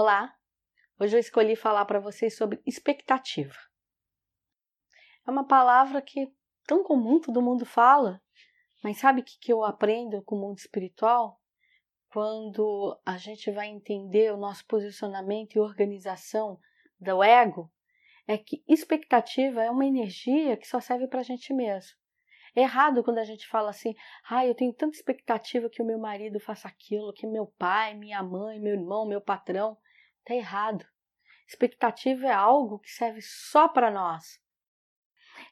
Olá! Hoje eu escolhi falar para vocês sobre expectativa. É uma palavra que tão comum, todo mundo fala, mas sabe o que, que eu aprendo com o mundo espiritual? Quando a gente vai entender o nosso posicionamento e organização do ego, é que expectativa é uma energia que só serve para a gente mesmo. É errado quando a gente fala assim, ah, eu tenho tanta expectativa que o meu marido faça aquilo, que meu pai, minha mãe, meu irmão, meu patrão. Tá errado. Expectativa é algo que serve só para nós.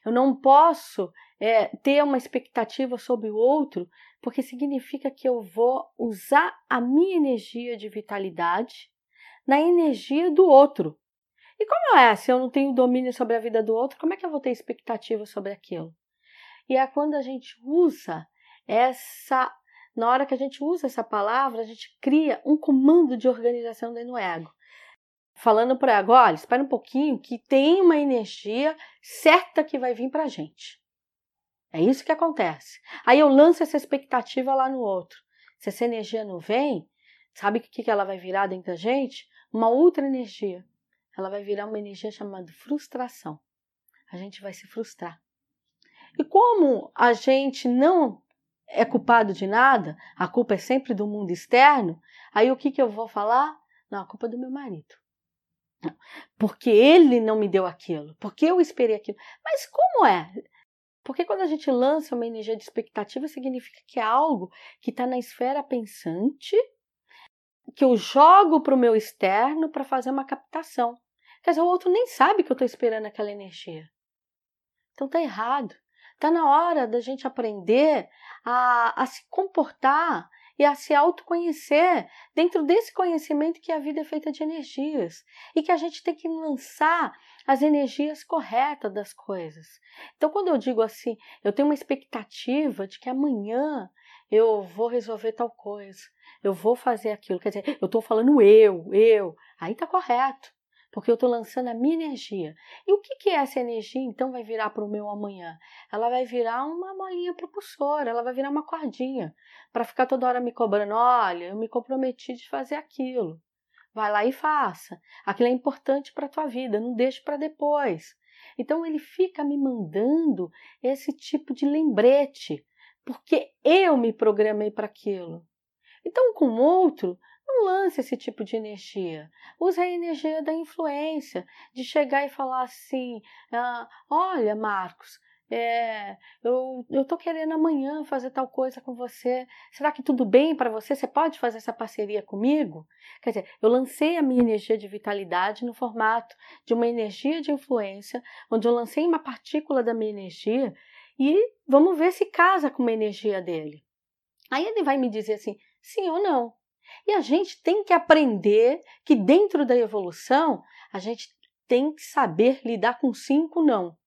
Eu não posso é, ter uma expectativa sobre o outro, porque significa que eu vou usar a minha energia de vitalidade na energia do outro. E como é? Se eu não tenho domínio sobre a vida do outro, como é que eu vou ter expectativa sobre aquilo? E é quando a gente usa essa. Na hora que a gente usa essa palavra, a gente cria um comando de organização dentro do ego. Falando para o ego, olha, espera um pouquinho, que tem uma energia certa que vai vir para a gente. É isso que acontece. Aí eu lanço essa expectativa lá no outro. Se essa energia não vem, sabe o que, que ela vai virar dentro da gente? Uma outra energia. Ela vai virar uma energia chamada frustração. A gente vai se frustrar. E como a gente não é culpado de nada, a culpa é sempre do mundo externo, aí o que, que eu vou falar? Não, a culpa é do meu marido. Porque ele não me deu aquilo, porque eu esperei aquilo. Mas como é? Porque quando a gente lança uma energia de expectativa, significa que é algo que está na esfera pensante, que eu jogo para o meu externo para fazer uma captação. Quer dizer, o outro nem sabe que eu estou esperando aquela energia. Então tá errado. Está na hora da gente aprender a, a se comportar e a se autoconhecer dentro desse conhecimento que a vida é feita de energias e que a gente tem que lançar as energias corretas das coisas. Então, quando eu digo assim, eu tenho uma expectativa de que amanhã eu vou resolver tal coisa, eu vou fazer aquilo, quer dizer, eu estou falando eu, eu, aí está correto porque eu estou lançando a minha energia. E o que, que essa energia então vai virar para o meu amanhã? Ela vai virar uma molinha propulsora, ela vai virar uma cordinha, para ficar toda hora me cobrando: olha, eu me comprometi de fazer aquilo. Vai lá e faça. Aquilo é importante para a tua vida, não deixe para depois. Então ele fica me mandando esse tipo de lembrete, porque eu me programei para aquilo. Então, com outro, não lance esse tipo de energia. Use a energia da influência, de chegar e falar assim: ah, olha, Marcos, é, eu, eu tô querendo amanhã fazer tal coisa com você. Será que tudo bem para você? Você pode fazer essa parceria comigo? Quer dizer, eu lancei a minha energia de vitalidade no formato de uma energia de influência, onde eu lancei uma partícula da minha energia e vamos ver se casa com uma energia dele. Aí ele vai me dizer assim, sim ou não. E a gente tem que aprender que dentro da evolução a gente tem que saber lidar com sim com não.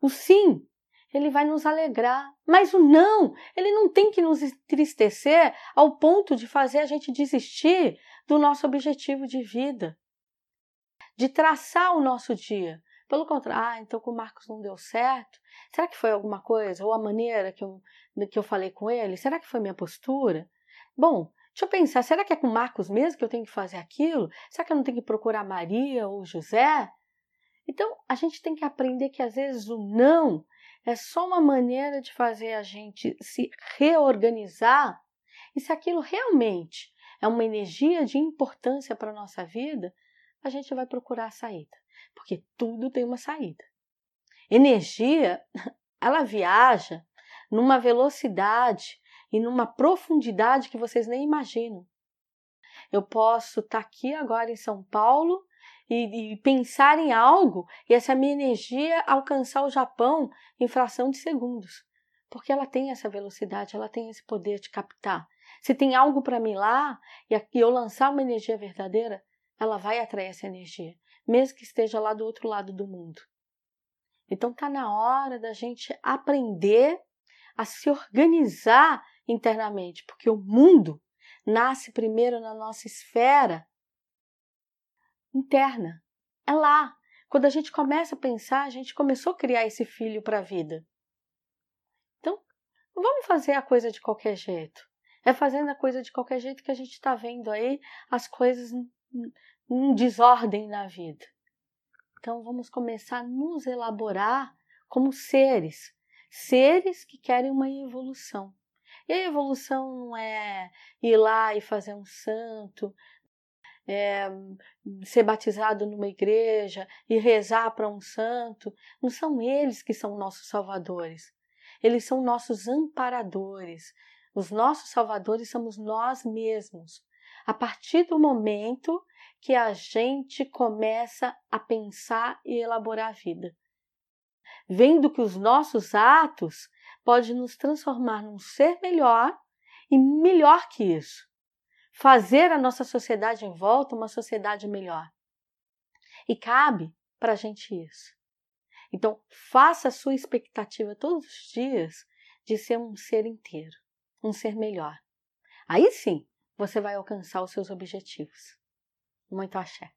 O sim, ele vai nos alegrar, mas o não, ele não tem que nos entristecer ao ponto de fazer a gente desistir do nosso objetivo de vida, de traçar o nosso dia. Pelo contrário, ah, então com o Marcos não deu certo. Será que foi alguma coisa? Ou a maneira que eu, que eu falei com ele? Será que foi minha postura? Bom, Deixa eu pensar, será que é com Marcos mesmo que eu tenho que fazer aquilo? Será que eu não tenho que procurar Maria ou José? Então, a gente tem que aprender que às vezes o não é só uma maneira de fazer a gente se reorganizar. E se aquilo realmente é uma energia de importância para a nossa vida, a gente vai procurar a saída. Porque tudo tem uma saída. Energia, ela viaja numa velocidade e numa profundidade que vocês nem imaginam. Eu posso estar tá aqui agora em São Paulo e, e, pensar em algo e essa minha energia alcançar o Japão em fração de segundos. Porque ela tem essa velocidade, ela tem esse poder de captar. Se tem algo para mim lá e eu lançar uma energia verdadeira, ela vai atrair essa energia, mesmo que esteja lá do outro lado do mundo. Então tá na hora da gente aprender a se organizar internamente, porque o mundo nasce primeiro na nossa esfera interna. É lá. Quando a gente começa a pensar, a gente começou a criar esse filho para a vida. Então, não vamos fazer a coisa de qualquer jeito. É fazendo a coisa de qualquer jeito que a gente está vendo aí as coisas um desordem na vida. Então vamos começar a nos elaborar como seres, seres que querem uma evolução. E a evolução não é ir lá e fazer um santo, é, ser batizado numa igreja e rezar para um santo. Não são eles que são nossos salvadores. Eles são nossos amparadores. Os nossos salvadores somos nós mesmos. A partir do momento que a gente começa a pensar e elaborar a vida. Vendo que os nossos atos podem nos transformar num ser melhor e melhor que isso. Fazer a nossa sociedade em volta uma sociedade melhor. E cabe para a gente isso. Então, faça a sua expectativa todos os dias de ser um ser inteiro, um ser melhor. Aí sim, você vai alcançar os seus objetivos. Muito axé.